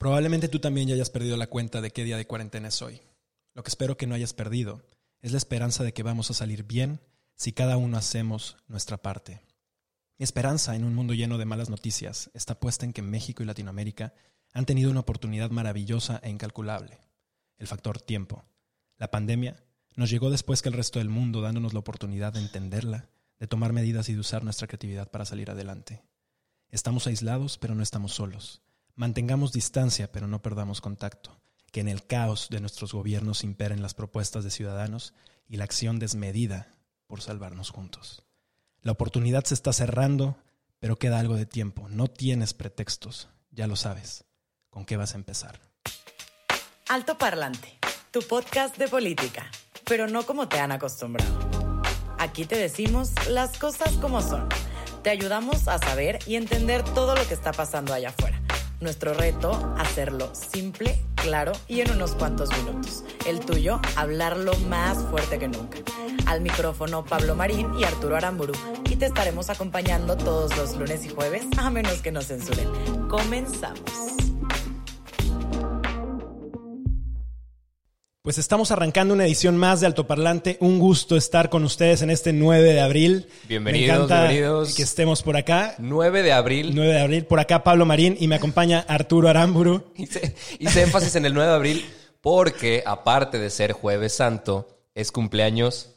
Probablemente tú también ya hayas perdido la cuenta de qué día de cuarentena es hoy. Lo que espero que no hayas perdido es la esperanza de que vamos a salir bien si cada uno hacemos nuestra parte. Mi esperanza en un mundo lleno de malas noticias está puesta en que México y Latinoamérica han tenido una oportunidad maravillosa e incalculable. El factor tiempo. La pandemia nos llegó después que el resto del mundo dándonos la oportunidad de entenderla, de tomar medidas y de usar nuestra creatividad para salir adelante. Estamos aislados, pero no estamos solos. Mantengamos distancia, pero no perdamos contacto. Que en el caos de nuestros gobiernos imperen las propuestas de ciudadanos y la acción desmedida por salvarnos juntos. La oportunidad se está cerrando, pero queda algo de tiempo. No tienes pretextos, ya lo sabes. ¿Con qué vas a empezar? Alto Parlante, tu podcast de política, pero no como te han acostumbrado. Aquí te decimos las cosas como son. Te ayudamos a saber y entender todo lo que está pasando allá afuera. Nuestro reto, hacerlo simple, claro y en unos cuantos minutos. El tuyo, hablarlo más fuerte que nunca. Al micrófono Pablo Marín y Arturo Aramburu. Y te estaremos acompañando todos los lunes y jueves, a menos que nos censuren. Comenzamos. Pues estamos arrancando una edición más de Altoparlante. Un gusto estar con ustedes en este 9 de abril. Bienvenidos, Me encanta bienvenidos. Que estemos por acá. 9 de abril. 9 de abril. Por acá Pablo Marín y me acompaña Arturo Aramburu. Hice, hice énfasis en el 9 de abril porque, aparte de ser Jueves Santo, es cumpleaños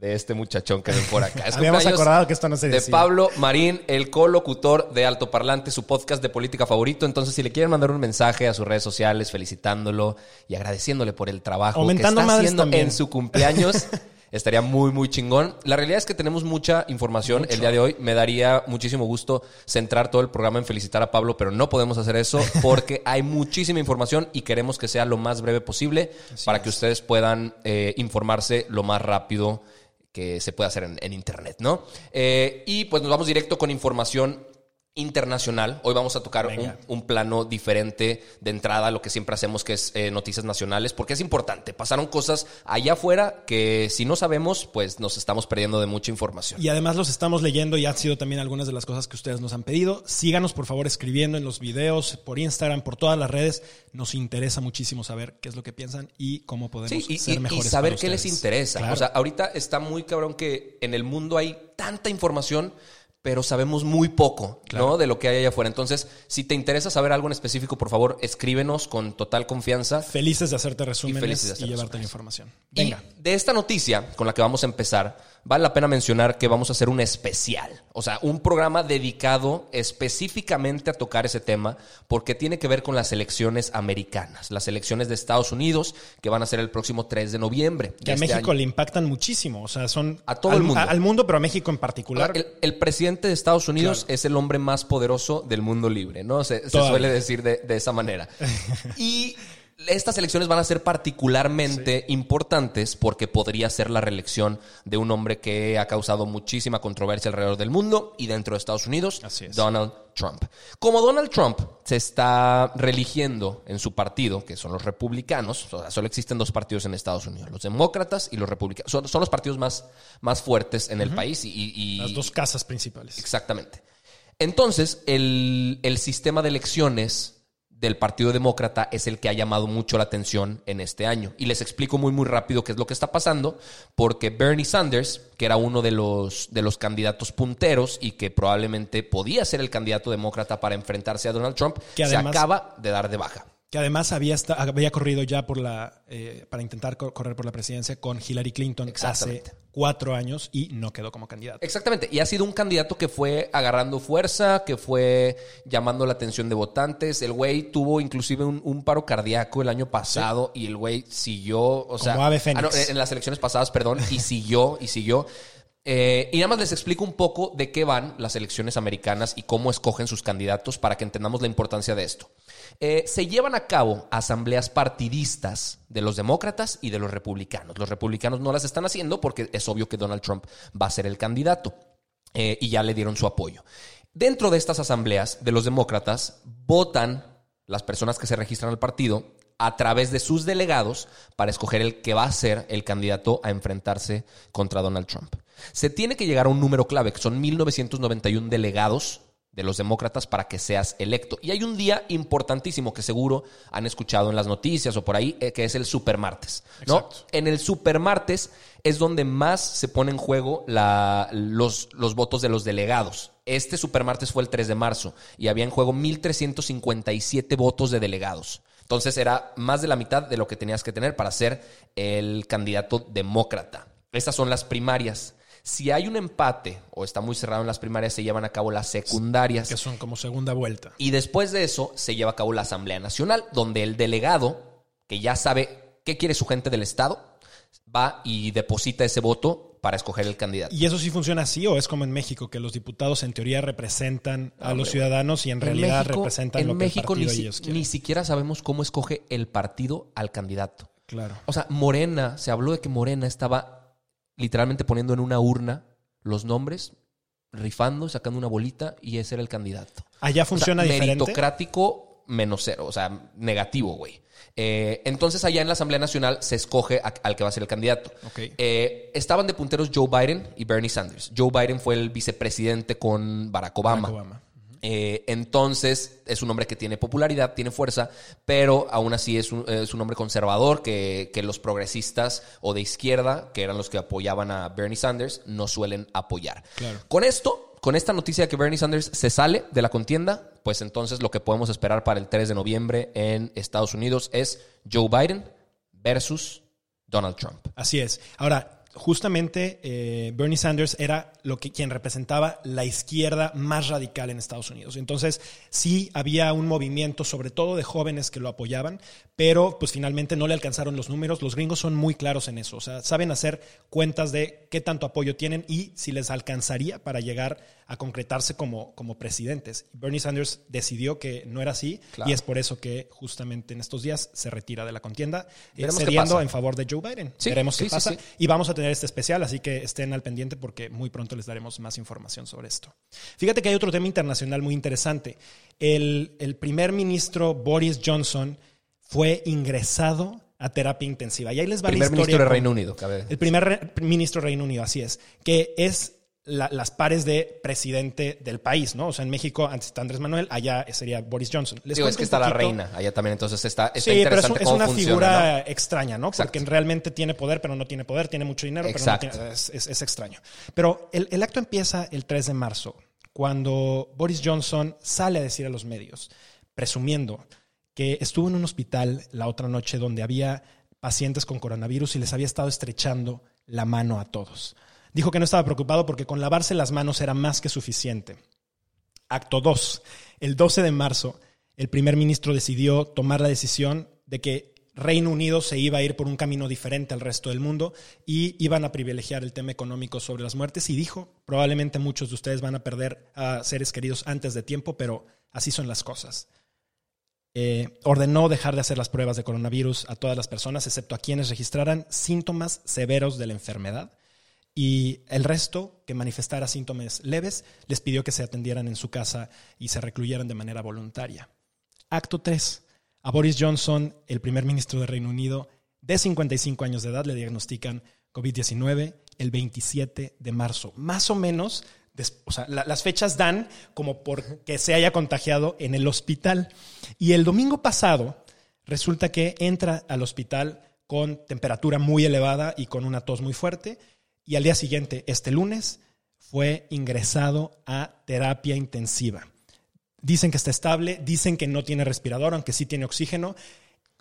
de este muchachón que ven por acá. Es Habíamos acordado que esto no se De decía. Pablo Marín, el colocutor de Altoparlante, su podcast de política favorito. Entonces, si le quieren mandar un mensaje a sus redes sociales felicitándolo y agradeciéndole por el trabajo Aumentando que está haciendo también. en su cumpleaños, estaría muy, muy chingón. La realidad es que tenemos mucha información el día de hoy. Me daría muchísimo gusto centrar todo el programa en felicitar a Pablo, pero no podemos hacer eso porque hay muchísima información y queremos que sea lo más breve posible para que ustedes puedan eh, informarse lo más rápido que se puede hacer en, Internet, ¿no? Eh, y pues nos vamos directo con información internacional. Hoy vamos a tocar un, plano diferente de entrada a lo que siempre hacemos, que es eh, noticias nacionales, porque es importante. Pasaron cosas allá afuera que si no sabemos, pues nos estamos perdiendo de mucha información. Y además los estamos leyendo y han sido también algunas de las cosas que ustedes nos han pedido. Síganos por favor escribiendo en los videos, por Instagram, por todas las redes. Nos interesa muchísimo saber qué es lo que piensan y cómo podemos Sí, y, ser y- y mejores. saber para qué les interesa. Claro. O sea, ahorita está muy cabrón que en el mundo hay tanta información, pero sabemos muy poco, Claro. ¿no? De lo que hay allá afuera. Entonces, si te interesa saber algo en específico, por favor, escríbenos con total confianza. felices de hacerte resúmenes y, felices de hacer llevarte la información. Y Venga. de esta noticia con la que vamos a empezar, vale la pena mencionar que vamos a hacer un especial, o sea, un programa dedicado específicamente a tocar ese tema, porque tiene que ver con las elecciones americanas, las elecciones de Estados Unidos, que van a ser el próximo 3 de noviembre. Que a este México año. le impactan muchísimo. O sea, son. A todo al, el mundo. al mundo, pero a México en particular. El, el presidente de Estados Unidos Claro. es el hombre más poderoso del mundo libre, ¿no? Se, suele decir de, de esa manera. Y estas elecciones van a ser particularmente importantes porque podría ser la reelección de un hombre que ha causado muchísima controversia alrededor del mundo y dentro de Estados Unidos, Así es. Donald Trump. Como Donald Trump se está religiendo en su partido, que son los republicanos, o sea, solo existen dos partidos en Estados Unidos, los demócratas y los republicanos. Son, son los partidos más, más fuertes en el país y- y- y, las dos casas principales. Exactamente. Entonces, el, el sistema de elecciones del Partido Demócrata es el que ha llamado mucho la atención en este año. Y les explico muy, muy rápido qué es lo que está pasando, porque Bernie Sanders, que era uno de los, de los candidatos punteros y que probablemente podía ser el candidato demócrata para enfrentarse a Donald Trump, Que se acaba de dar de baja. Que además había, había corrido ya por la, eh, para intentar co- correr por la presidencia con Hillary Clinton hace cuatro años y no quedó como candidato. Exactamente, y ha sido un candidato que fue agarrando fuerza, que fue llamando la atención de votantes. El güey tuvo inclusive un, un paro cardíaco el año pasado y el güey siguió, o sea, ave fénix. ah, no, en las elecciones pasadas, perdón, y siguió y siguió. Eh, y nada más les explico un poco de qué van las elecciones americanas y cómo escogen sus candidatos para que entendamos la importancia de esto. Eh, se llevan a cabo asambleas partidistas de los demócratas y de los republicanos. Los republicanos no las están haciendo porque es obvio que Donald Trump va a ser el candidato eh, y ya le dieron su apoyo. Dentro de estas asambleas de los demócratas votan las personas que se registran al partido a través de sus delegados para escoger el que va a ser el candidato a enfrentarse contra Donald Trump. Se tiene que llegar a un número clave, que son 1991 delegados de los demócratas para que seas electo. Y hay un día importantísimo que seguro han escuchado en las noticias o por ahí, eh, que es el supermartes. ¿no? En el supermartes es donde más se pone en juego la, los, los votos de los delegados. Este supermartes fue el 3 de marzo y había en juego 1.357 votos de delegados. Entonces era más de la mitad de lo que tenías que tener para ser el candidato demócrata. Estas son las primarias. Si hay un empate o está muy cerrado en las primarias, se llevan a cabo las secundarias. Que son como segunda vuelta. Y después de eso se lleva a cabo la Asamblea Nacional, donde el delegado, que ya sabe qué quiere su gente del Estado, va y deposita ese voto para escoger el candidato. ¿Y eso sí funciona así o es como en México, que los diputados en teoría representan a los ciudadanos y en, realidad representan lo que el partido ni, ellos quieren? ni siquiera sabemos cómo escoge el partido al candidato. Claro. O sea, Morena, se habló de que Morena estaba literalmente poniendo en una urna los nombres, rifando, sacando una bolita y ese era el candidato. Allá O sea, funciona diferente. meritocrático menos cero, o sea, negativo, güey. Eh, entonces allá en la Asamblea Nacional se escoge a- al que va a ser el candidato. Ok. Eh, estaban de punteros Joe Biden y Bernie Sanders. Joe Biden fue el vicepresidente con Barack Obama. Barack Obama. Eh, entonces es un hombre que tiene popularidad, tiene fuerza, pero aún así es un, es un hombre conservador que, que los progresistas o de izquierda, que eran los que apoyaban a Bernie Sanders, no suelen apoyar. Claro. Con esto, con esta noticia que Bernie Sanders se sale de la contienda, pues entonces lo que podemos esperar para el 3 de noviembre en Estados Unidos es Joe Biden versus Donald Trump. Así es. Ahora, justamente eh, Bernie Sanders era lo que quien representaba la izquierda más radical en Estados Unidos. Entonces, sí había un movimiento, sobre todo de jóvenes que lo apoyaban, pero pues finalmente no le alcanzaron los números. Los gringos son muy claros en eso. O sea, saben hacer cuentas de qué tanto apoyo tienen y si les alcanzaría para llegar a concretarse como, como presidentes. Bernie Sanders decidió que no era así Claro. y es por eso que justamente en estos días se retira de la contienda, eh, cediendo en favor de Joe Biden. Sí, Veremos qué sí, pasa. sí. Y vamos a tener este especial, así que estén al pendiente porque muy pronto les daremos más información sobre esto. Fíjate que hay otro tema internacional muy interesante. El, el primer ministro Boris Johnson fue ingresado a terapia intensiva. Y ahí les va Primer la historia. ministro de con- Reino Unido, cabe. El primer ministro de Reino Unido, así es, que es la- las pares de presidente del país, ¿no? O sea, en México antes está Andrés Manuel, allá sería Boris Johnson. Les Digo, es que está la reina allá también, entonces está, está Sí, pero es, una funciona, figura ¿no? extraña, ¿no? Exacto. Porque realmente tiene poder, pero no tiene poder, tiene mucho dinero, Exacto. pero no tiene, es, es- es extraño. Pero el, el acto empieza el 3 de marzo, cuando Boris Johnson sale a decir a los medios, presumiendo que estuvo en un hospital la otra noche donde había pacientes con coronavirus y les había estado estrechando la mano a todos. Dijo que no estaba preocupado porque con lavarse las manos era más que suficiente. Acto 2. El 12 de marzo, el primer ministro decidió tomar la decisión de que Reino Unido se iba a ir por un camino diferente al resto del mundo y iban a privilegiar el tema económico sobre las muertes y dijo, probablemente muchos de ustedes van a perder a seres queridos antes de tiempo, pero así son las cosas. Eh, ordenó dejar de hacer las pruebas de coronavirus a todas las personas, excepto a quienes registraran síntomas severos de la enfermedad. Y el resto que manifestara síntomas leves les pidió que se atendieran en su casa y se recluyeran de manera voluntaria. Acto 3. A Boris Johnson, el primer ministro de Reino Unido, de 55 años de edad, le diagnostican COVID-19 el 27 de marzo. Más o menos, o sea, la- las fechas dan como por que se haya contagiado en el hospital. Y el domingo pasado resulta que entra al hospital con temperatura muy elevada y con una tos muy fuerte. Y al día siguiente, este lunes, fue ingresado a terapia intensiva. Dicen que está estable, dicen que no tiene respirador, aunque sí tiene oxígeno.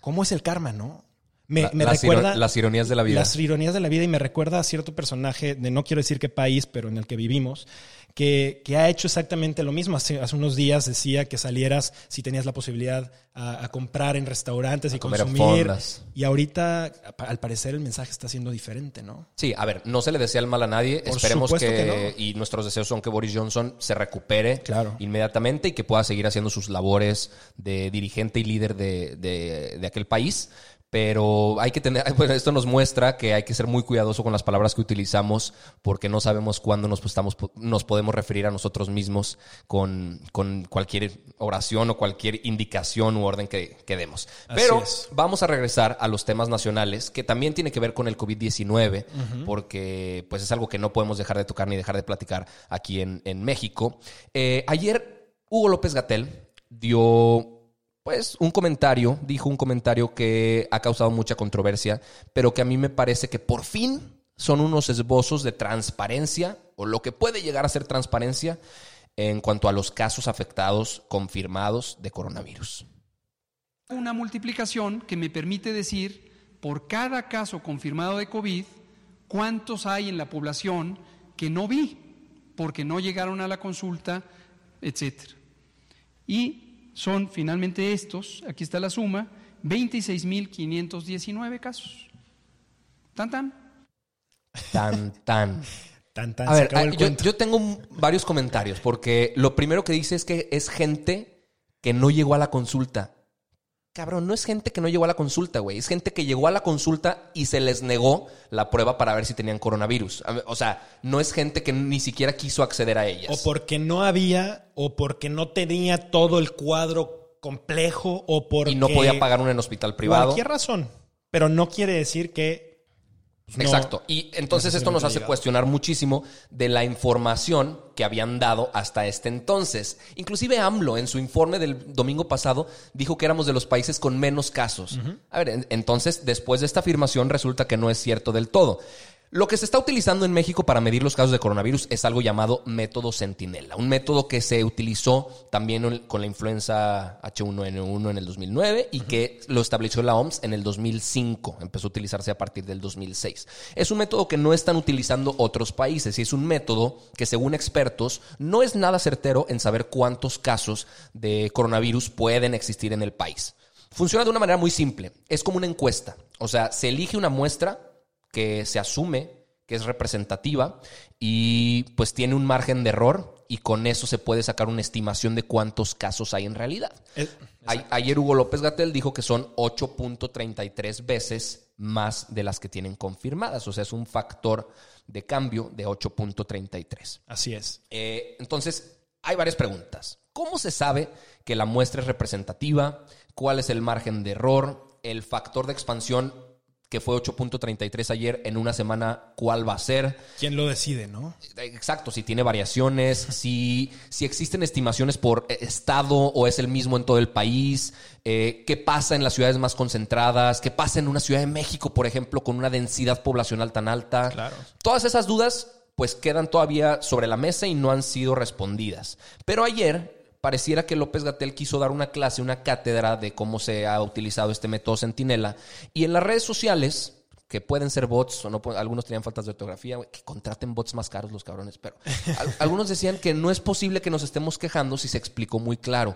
¿Cómo es el karma, no? Me, La- me las, recuerda iro- las ironías de la vida. las ironías de la vida y me recuerda a cierto personaje de no quiero decir qué país, pero en el que vivimos, que, que ha hecho exactamente lo mismo. Hace, hace unos días decía que salieras si tenías la posibilidad a, a comprar en restaurantes y consumir. Y ahorita, al parecer, el mensaje está siendo diferente, ¿no? Sí, a ver, no se le desea el mal a nadie. Por Esperemos que, que y nuestros deseos son que Boris Johnson se recupere Claro. inmediatamente y que pueda seguir haciendo sus labores de dirigente y líder de, de- de aquel país. Pero hay que tener, bueno, esto nos muestra que hay que ser muy cuidadoso con las palabras que utilizamos porque no sabemos cuándo nos, estamos, nos podemos referir a nosotros mismos con, con cualquier oración o cualquier indicación u orden que, que demos. Así Pero es. vamos a regresar a los temas nacionales, que también tiene que ver con el COVID-19, porque pues es algo que no podemos dejar de tocar ni dejar de platicar aquí en, en México. Eh, ayer Hugo López Gatel dio pues un comentario, dijo un comentario que ha causado mucha controversia, pero que a mí me parece que por fin son unos esbozos de transparencia o lo que puede llegar a ser transparencia en cuanto a los casos afectados confirmados de coronavirus. una multiplicación que me permite decir por cada caso confirmado de COVID cuántos hay en la población que no vi porque no llegaron a la consulta, etcétera. Y son finalmente estos, aquí está la suma, 26.519 casos. Tan tan. Tan, tan. Tan, tan, A ver, ah, el yo, yo tengo varios comentarios, porque lo primero que dice es que es gente que no llegó a la consulta. Cabrón, no es gente que no llegó a la consulta, güey. Es gente que llegó a la consulta y se les negó la prueba para ver si tenían coronavirus. O sea, no es gente que ni siquiera quiso acceder a ellas. O porque no había, o porque no tenía todo el cuadro complejo, o porque... y no podía pagar un en hospital privado. Cualquier razón. Pero no quiere decir que... no- Exacto. Y entonces esto nos hace cuestionar muchísimo de la información que habían dado hasta este entonces. Inclusive AMLO en su informe del domingo pasado dijo que éramos de los países con menos casos. A ver, en- entonces después de esta afirmación resulta que no es cierto del todo. Lo que se está utilizando en México para medir los casos de coronavirus es algo llamado método Centinela, un método que se utilizó también con la influenza H1N1 en el 2009 y que lo estableció la OMS en el 2005. Empezó a utilizarse a partir del 2006. Es un método que no están utilizando otros países y es un método que según expertos no es nada certero en saber cuántos casos de coronavirus pueden existir en el país. Funciona de una manera muy simple. Es como una encuesta. O sea, se elige una muestra que se asume que es representativa y pues tiene un margen de error y con eso se puede sacar una estimación de cuántos casos hay en realidad. Eh, ayer Hugo López Gatel dijo que son 8.33 veces más de las que tienen confirmadas, o sea, es un factor de cambio de 8.33. Así es. Eh, entonces, hay varias preguntas. ¿Cómo se sabe que la muestra es representativa? ¿Cuál es el margen de error? ¿El factor de expansión que fue 8.33 ayer en una semana, cuál va a ser? ¿Quién lo decide, no? Exacto, si tiene variaciones, si, si existen estimaciones por estado o es el mismo en todo el país, eh, qué pasa en las ciudades más concentradas, qué pasa en una ciudad de México, por ejemplo, con una densidad poblacional tan alta. Claro. Todas esas dudas pues quedan todavía sobre la mesa y no han sido respondidas. Pero ayer pareciera que López Gatel quiso dar una clase, una cátedra de cómo se ha utilizado este método Centinela. Y en las redes sociales, que pueden ser bots o no, algunos tenían faltas de ortografía, que contraten bots más caros los cabrones, pero al- algunos decían que no es posible que nos estemos quejando si se explicó muy claro.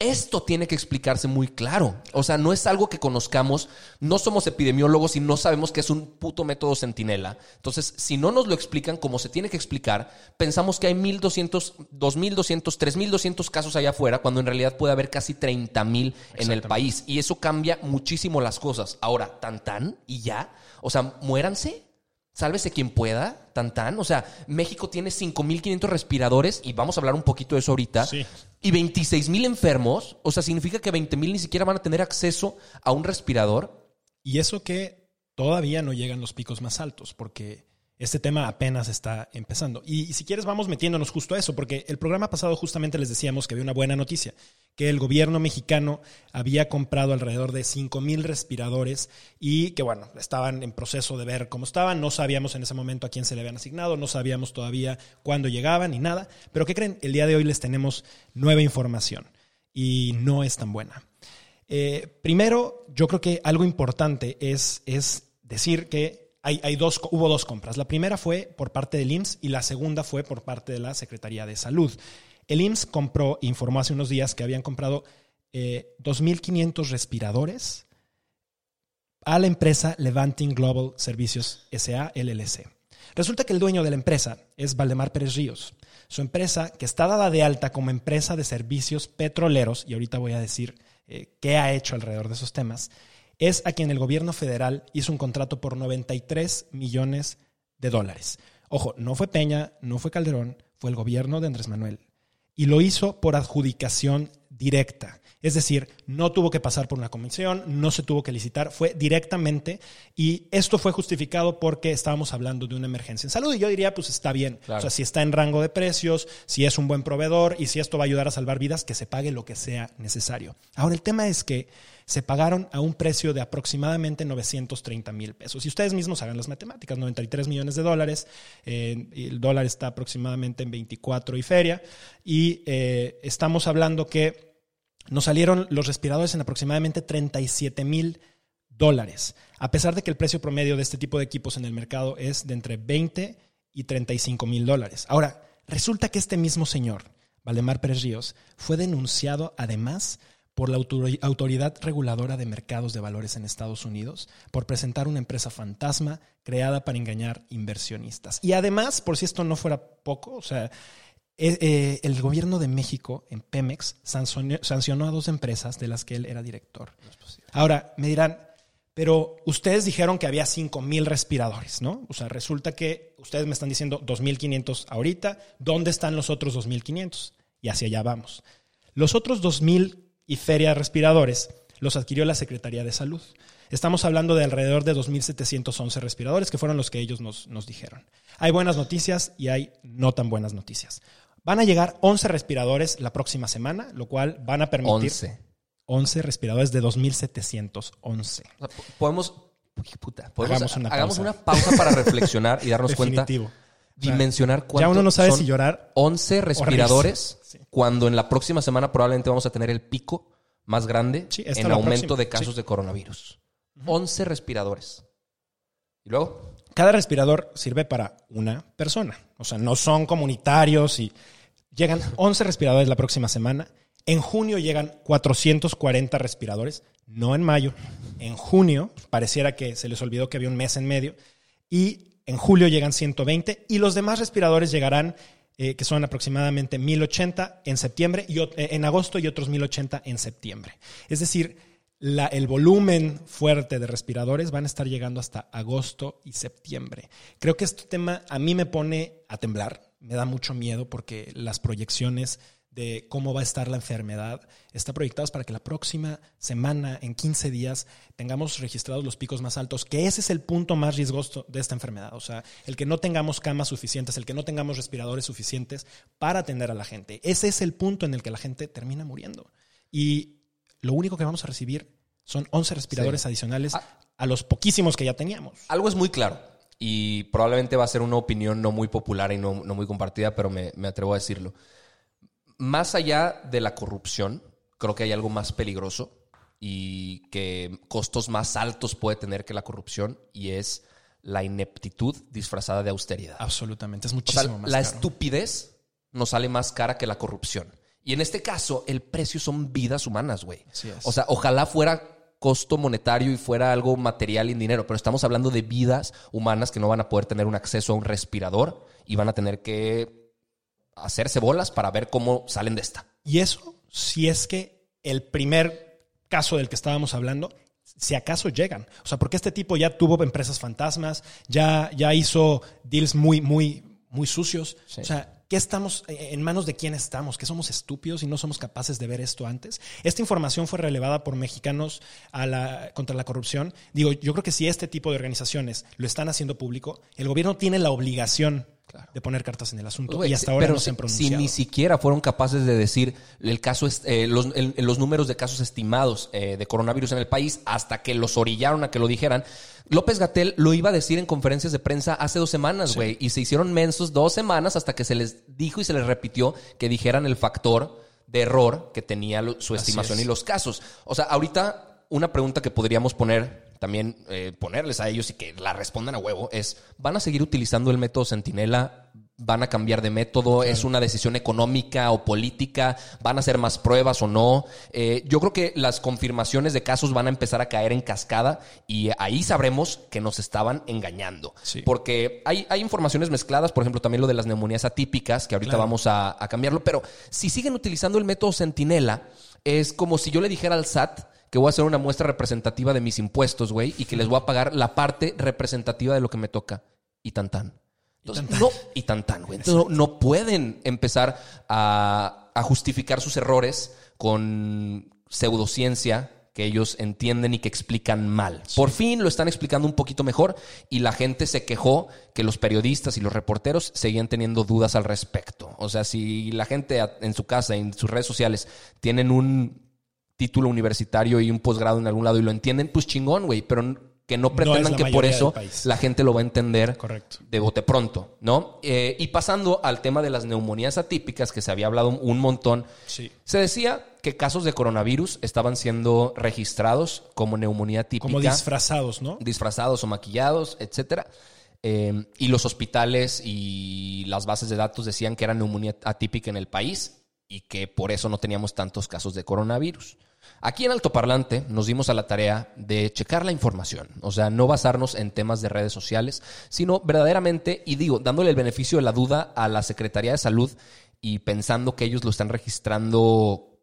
Esto tiene que explicarse muy claro. O sea, no es algo que conozcamos, no somos epidemiólogos y no sabemos que es un puto método centinela. Entonces, si no nos lo explican como se tiene que explicar, pensamos que hay 1.200, 2.200, 3.200 casos allá afuera, cuando en realidad puede haber casi 30.000 en el país. Y eso cambia muchísimo las cosas. Ahora, tan tan y ya. O sea, muéranse. Sálvese quien pueda, tan tan. O sea, México tiene 5.500 respiradores y vamos a hablar un poquito de eso ahorita. Sí. Y 26.000 enfermos. O sea, significa que 20.000 ni siquiera van a tener acceso a un respirador. Y eso que todavía no llegan los picos más altos, porque este tema apenas está empezando. Y, si quieres, vamos metiéndonos justo a eso, porque el programa pasado justamente les decíamos que había una buena noticia, que el gobierno mexicano había comprado alrededor de 5 mil respiradores y que, bueno, estaban en proceso de ver cómo estaban. No sabíamos en ese momento a quién se le habían asignado, no sabíamos todavía cuándo llegaban ni nada. Pero ¿qué creen? El día de hoy les tenemos nueva información y no es tan buena. Eh, primero, yo creo que algo importante es, es decir que hay, dos, hubo dos compras. La primera fue por parte del IMSS y la segunda fue por parte de la Secretaría de Salud. El IMSS compró, informó hace unos días que habían comprado eh, 2.500 respiradores a la empresa Levanting Global Servicios SA LLC. Resulta que el dueño de la empresa es Valdemar Pérez Ríos. Su empresa, que está dada de alta como empresa de servicios petroleros, y ahorita voy a decir eh, qué ha hecho alrededor de esos temas, es a quien el gobierno federal hizo un contrato por 93 millones de dólares. Ojo, no fue Peña, no fue Calderón, fue el gobierno de Andrés Manuel. Y lo hizo por adjudicación directa. Es decir, no tuvo que pasar por una comisión, no se tuvo que licitar, fue directamente y esto fue justificado porque estábamos hablando de una emergencia en salud y yo diría, pues está bien. O sea, si está en rango de precios, si es un buen proveedor y si esto va a ayudar a salvar vidas, que se pague lo que sea necesario. Ahora, el tema es que se pagaron a un precio de aproximadamente 930 mil pesos. Y ustedes mismos hagan las matemáticas, 93 millones de dólares, eh, el dólar está aproximadamente en 24 y feria, y eh, estamos hablando que nos salieron los respiradores en aproximadamente 37 mil dólares, a pesar de que el precio promedio de este tipo de equipos en el mercado es de entre 20 y 35 mil dólares. Ahora, resulta que este mismo señor, Valdemar Pérez Ríos, fue denunciado además por la Autoridad Reguladora de Mercados de Valores en Estados Unidos por presentar una empresa fantasma creada para engañar inversionistas. Y además, por si esto no fuera poco, o sea, eh, eh, el gobierno de México, en Pemex, sancionó, a dos empresas de las que él era director. Ahora, me dirán, pero ustedes dijeron que había 5 mil respiradores, ¿no? O sea, resulta que ustedes me están diciendo 2.500 ahorita, ¿dónde están los otros 2.500? Y hacia allá vamos. Los otros 2.000 y feria respiradores los adquirió la Secretaría de Salud. Estamos hablando de alrededor de 2.711 respiradores, que fueron los que ellos nos, nos dijeron. Hay buenas noticias y hay no tan buenas noticias. Van a llegar 11 respiradores la próxima semana, lo cual van a permitir... 11. 11 respiradores de 2.711. podemos... puta, hagamos, una, pausa. para reflexionar y darnos cuenta dimensionar cuánto Ya uno no sabe si llorar. 11 respiradores cuando en la próxima semana probablemente vamos a tener el pico más grande en aumento de casos de coronavirus. 11 respiradores. ¿Y luego? Cada respirador sirve para una persona. O sea, no son comunitarios y Llegan 11 respiradores la próxima semana. En junio llegan 440 respiradores, no en mayo. En junio, pareciera que se les olvidó que había un mes en medio. Y en julio llegan 120 y los demás respiradores llegarán, eh, que son aproximadamente 1080 en septiembre y eh, en agosto y otros 1080 en septiembre. Es decir, el volumen fuerte de respiradores van a estar llegando hasta agosto y septiembre. Creo que este tema a mí me pone a temblar me da mucho miedo porque las proyecciones de cómo va a estar la enfermedad están proyectadas para que la próxima semana, en 15 días, tengamos registrados los picos más altos, que ese es el punto más riesgoso de esta enfermedad. O sea, el que no tengamos camas suficientes, el que no tengamos respiradores suficientes para atender a la gente. Ese es el punto en el que la gente termina muriendo. Y lo único que vamos a recibir son 11 respiradores adicionales ah. a los poquísimos que ya teníamos. Algo es muy claro y probablemente va a ser una opinión no muy popular y no, muy compartida, pero me, atrevo a decirlo. Más allá de la corrupción, creo que hay algo más peligroso y que costos más altos puede tener que la corrupción y es la ineptitud disfrazada de austeridad. Absolutamente, es muchísimo más La estupidez nos sale más cara que la corrupción. Y en este caso, el precio son vidas humanas, güey. O sea, ojalá fuera costo monetario y fuera algo material y dinero, pero estamos hablando de vidas humanas que no van a poder tener un acceso a un respirador y van a tener que hacerse bolas para ver cómo salen de esta. Y eso, si es que el primer caso del que estábamos hablando, si acaso llegan. O sea, porque este tipo ya tuvo empresas fantasmas, ya, ya hizo deals muy, muy, muy sucios. O sea, ¿Qué estamos, eh, en manos de quién estamos? ¿Que somos estúpidos y no somos capaces de ver esto antes? Esta información fue relevada por mexicanos a la, contra la corrupción. Digo, yo creo que si este tipo de organizaciones lo están haciendo público, el gobierno tiene la obligación de poner cartas en el asunto. y hasta ahora no se han pronunciado. Si ni siquiera fueron capaces de decir el caso, eh, los, los, números de casos estimados eh, de coronavirus en el país hasta que los orillaron a que lo dijeran. López Gatel lo iba a decir en conferencias de prensa hace dos semanas, güey. Y se hicieron mensos dos semanas hasta que se les dijo y se les repitió que dijeran el factor de error que tenía su estimación es. y los casos. O sea, ahorita una pregunta que podríamos poner, también eh, ponerles a ellos y que la respondan a huevo, es, ¿van a seguir utilizando el método Centinela? ¿Van a cambiar de método? ¿Es una decisión económica o política? ¿Van a hacer más pruebas o no? Eh, yo creo que las confirmaciones de casos van a empezar a caer en cascada y ahí sabremos que nos estaban engañando. Sí. Porque hay, hay informaciones mezcladas, por ejemplo, también lo de las neumonías atípicas, que ahorita Claro. vamos a, a cambiarlo, pero si siguen utilizando el método Centinela, es como si yo le dijera al SAT que voy a hacer una muestra representativa de mis impuestos, güey, y que les voy a pagar la parte representativa de lo que me toca. Y tan tan. Entonces, no, y tan tan, güey. Entonces, no, no pueden empezar a, a justificar sus errores con pseudociencia que ellos entienden y que explican mal. Por fin lo están explicando un poquito mejor y la gente se quejó que los periodistas y los reporteros seguían teniendo dudas al respecto. O sea, si la gente en su casa, en sus redes sociales, tienen un título universitario y un posgrado en algún lado y lo entienden, pues chingón, güey, pero que no pretendan que por eso la gente lo va a entender Correcto. de bote pronto, ¿no? Eh, y pasando al tema de las neumonías atípicas, que se había hablado un montón, Sí. se decía que casos de coronavirus estaban siendo registrados como neumonía típica, Como disfrazados, ¿no? disfrazados o maquillados, etcétera. Eh, y los hospitales y las bases de datos decían que era neumonía atípica en el país y que por eso no teníamos tantos casos de coronavirus. Aquí en Altoparlante nos dimos a la tarea de checar la información, o sea, no basarnos en temas de redes sociales, sino verdaderamente, y digo, dándole el beneficio de la duda a la Secretaría de Salud y pensando que ellos lo están registrando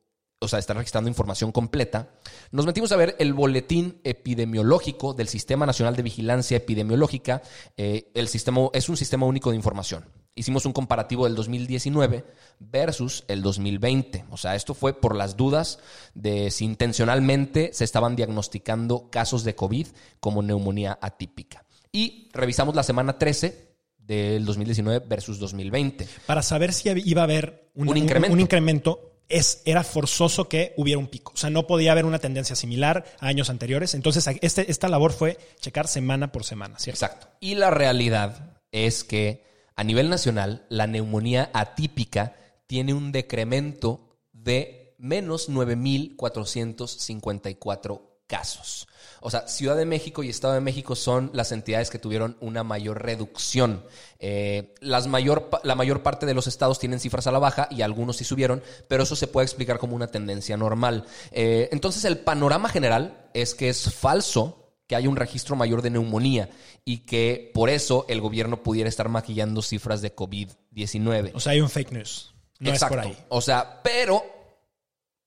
o sea, están registrando información completa, nos metimos a ver el boletín epidemiológico del Sistema Nacional de Vigilancia Epidemiológica. Eh, el sistema es un sistema único de información. Hicimos un comparativo del 2019 versus el 2020. O sea, esto fue por las dudas de si intencionalmente se estaban diagnosticando casos de COVID como neumonía atípica. Y revisamos la semana 13 del 2019 versus 2020. Para saber si iba a haber un, Un incremento. un incremento, es, era forzoso que hubiera un pico. O sea, no podía haber una tendencia similar a años anteriores. Entonces, este, esta labor fue checar semana por semana, ¿cierto? Exacto. Y la realidad es que a nivel nacional la neumonía atípica tiene un decremento de menos 9.454 casos. O sea, Ciudad de México y Estado de México son las entidades que tuvieron una mayor reducción. Eh, las mayor, la mayor parte de los estados tienen cifras a la baja y algunos sí subieron, pero eso se puede explicar como una tendencia normal. Eh, entonces, el panorama general es que es falso que haya un registro mayor de neumonía y que por eso el gobierno pudiera estar maquillando cifras de COVID-19. O sea, hay un fake news. No Exacto. es por ahí. O sea, pero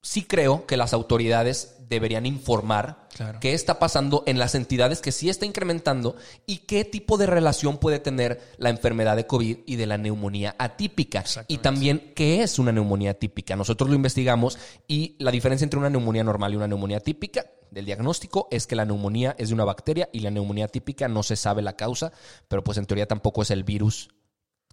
sí creo que las autoridades deberían informar Claro. qué está pasando en las entidades que sí está incrementando y qué tipo de relación puede tener la enfermedad de COVID y de la neumonía atípica. Y también qué es una neumonía atípica. Nosotros lo investigamos y la diferencia entre una neumonía normal y una neumonía atípica del diagnóstico es que la neumonía es de una bacteria y la neumonía atípica no se sabe la causa, pero pues en teoría tampoco es el virus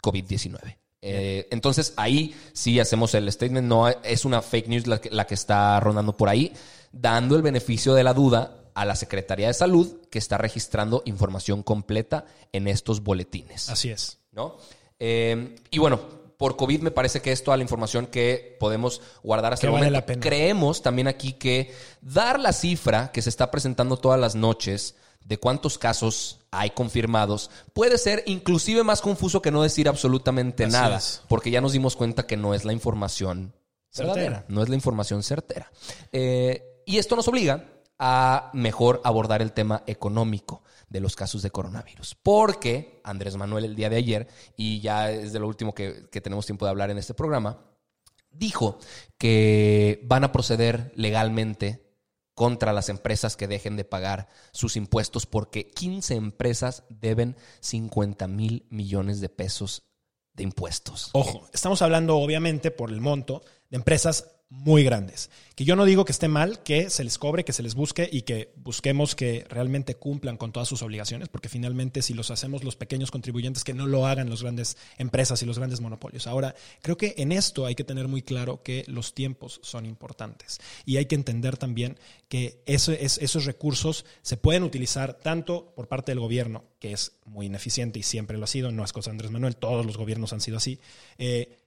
COVID-19. Eh, entonces ahí sí hacemos el statement, no es una fake news la que, la que está rondando por ahí, dando el beneficio de la duda a la Secretaría de Salud que está registrando información completa en estos boletines. Así es. ¿no? Eh, y bueno, por COVID me parece que es toda la información que podemos guardar hasta Que el vale momento. la pena. Creemos también aquí que dar la cifra que se está presentando todas las noches de cuántos casos hay confirmados puede ser inclusive más confuso que no decir absolutamente Así nada, es. porque ya nos dimos cuenta que no es la información Certera. verdadera, no es la información certera. Eh, y esto nos obliga a mejor abordar el tema económico de los casos de coronavirus. Porque Andrés Manuel el día de ayer, y ya es de lo último que, que tenemos tiempo de hablar en este programa, dijo que van a proceder legalmente contra las empresas que dejen de pagar sus impuestos porque 15 empresas deben 50 mil millones de pesos de impuestos. Ojo, estamos hablando obviamente por el monto de empresas muy grandes. Que yo no digo que esté mal que se les cobre, que se les busque y que busquemos que realmente cumplan con todas sus obligaciones, porque finalmente si los hacemos los pequeños contribuyentes, que no lo hagan las grandes empresas y los grandes monopolios. Ahora, creo que en esto hay que tener muy claro que los tiempos son importantes y hay que entender también que eso es- esos recursos se pueden utilizar tanto por parte del gobierno, que es muy ineficiente y siempre lo ha sido, no es cosa de Andrés Manuel, todos los gobiernos han sido así, eh,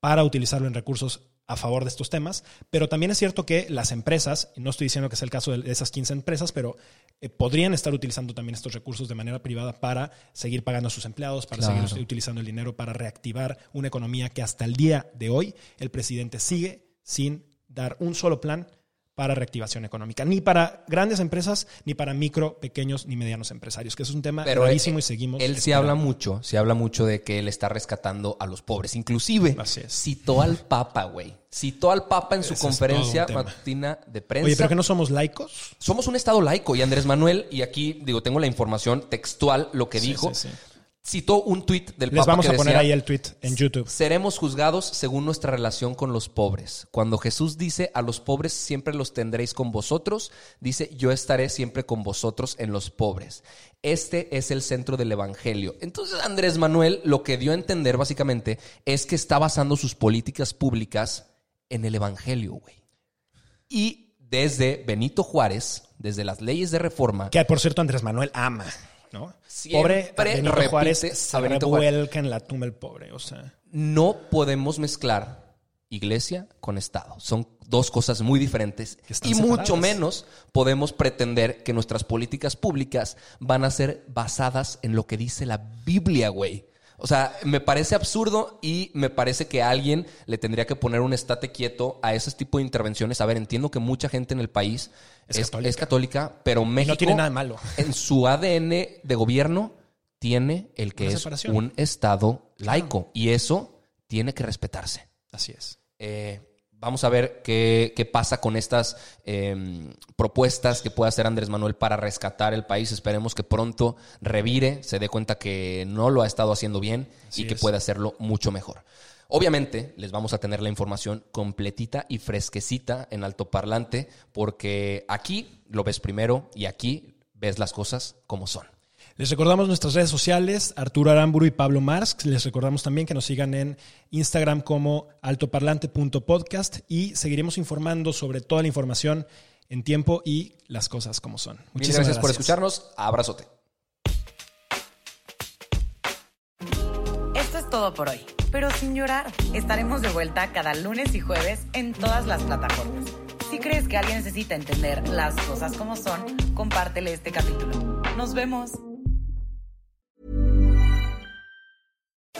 para utilizarlo en recursos a favor de estos temas, pero también es cierto que las empresas, y no estoy diciendo que sea el caso de esas 15 empresas, pero eh, podrían estar utilizando también estos recursos de manera privada para seguir pagando a sus empleados, para Claro. seguir utilizando el dinero para reactivar una economía que hasta el día de hoy el presidente sigue sin dar un solo plan para reactivación económica, ni para grandes empresas, ni para micro, pequeños, ni medianos empresarios, que es un tema Pero gravísimo él, y seguimos. Él sí esperando. habla mucho, sí habla mucho de que él está rescatando a los pobres. Inclusive Así es. citó al Papa, güey. Citó al Papa en su Ese conferencia matutina de prensa. Oye, pero que no somos laicos. Somos un estado laico y Andrés Manuel, y aquí digo, tengo la información textual, lo que Sí, dijo, sí, sí. Citó un tuit del Les Papa vamos que a poner decía, ahí el tweet en YouTube. Seremos juzgados según nuestra relación con los pobres. Cuando Jesús dice a los pobres siempre los tendréis con vosotros, dice yo estaré siempre con vosotros en los pobres. Este es el centro del Evangelio. Entonces Andrés Manuel lo que dio a entender básicamente es que está basando sus políticas públicas en el Evangelio, güey. Y desde Benito Juárez, desde las leyes de reforma, Que por cierto Andrés Manuel ama, ¿no? Siempre pobre Benito repite Juárez a se Benito Juárez. revuelca en la tumba el pobre, o sea. no podemos mezclar iglesia con Estado. Son dos cosas muy diferentes y separadas. mucho menos podemos pretender que nuestras políticas públicas van a ser basadas en lo que dice la Biblia, güey. O sea, me parece absurdo y me parece que alguien le tendría que poner un estate quieto a ese tipo de intervenciones. A ver, entiendo que mucha gente en el país Es es, católica. es católica, pero México tiene nada de malo. en su ADN de gobierno tiene el que Una es separación. un Estado laico y eso tiene que respetarse. Así es. Eh, vamos a ver qué, qué pasa con estas eh, propuestas que puede hacer Andrés Manuel para rescatar el país. Esperemos que pronto revire, se dé cuenta que no lo ha estado haciendo bien Así y que es. puede hacerlo mucho mejor. Obviamente, les vamos a tener la información completita y fresquecita en altoparlante, porque aquí lo ves primero y aquí ves las cosas como son. Les recordamos nuestras redes sociales, Arturo Aramburu y Pablo Marx. Les recordamos también que nos sigan en Instagram como altoparlante.podcast y seguiremos informando sobre toda la información en tiempo y las cosas como son. Muchas Muchísimas gracias, por escucharnos. Abrazote. Esto es todo por hoy, pero sin llorar. Estaremos de vuelta cada lunes y jueves en todas las plataformas. Si crees que alguien necesita entender las cosas como son, compártele este capítulo. Nos vemos.